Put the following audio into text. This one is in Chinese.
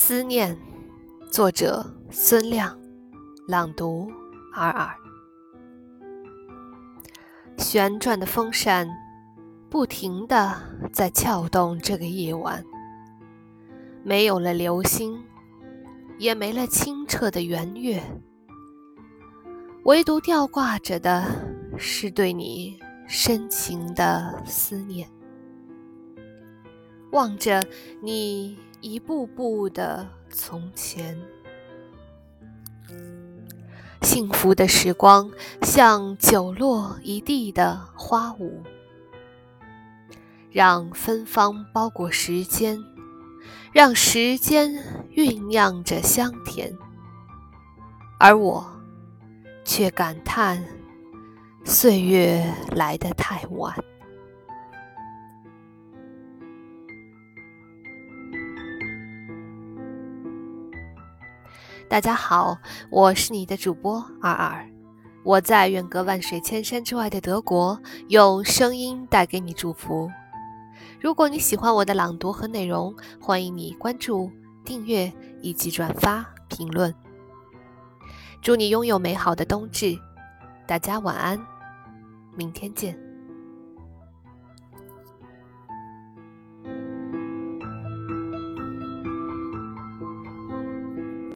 思念，作者孙亮，朗读尔尔。旋转的风扇不停地在撬动这个夜晚，没有了流星，也没了清澈的圆月，唯独吊挂着的是对你深情的思念。望着你一步步的从前，幸福的时光像酒落一地的花舞，让芬芳包裹时间，让时间酝酿着香甜，而我却感叹岁月来得太晚。大家好，我是你的主播二二，我在远隔万水千山之外的德国，用声音带给你祝福。如果你喜欢我的朗读和内容，欢迎你关注、订阅以及转发、评论。祝你拥有美好的冬至，大家晚安，明天见。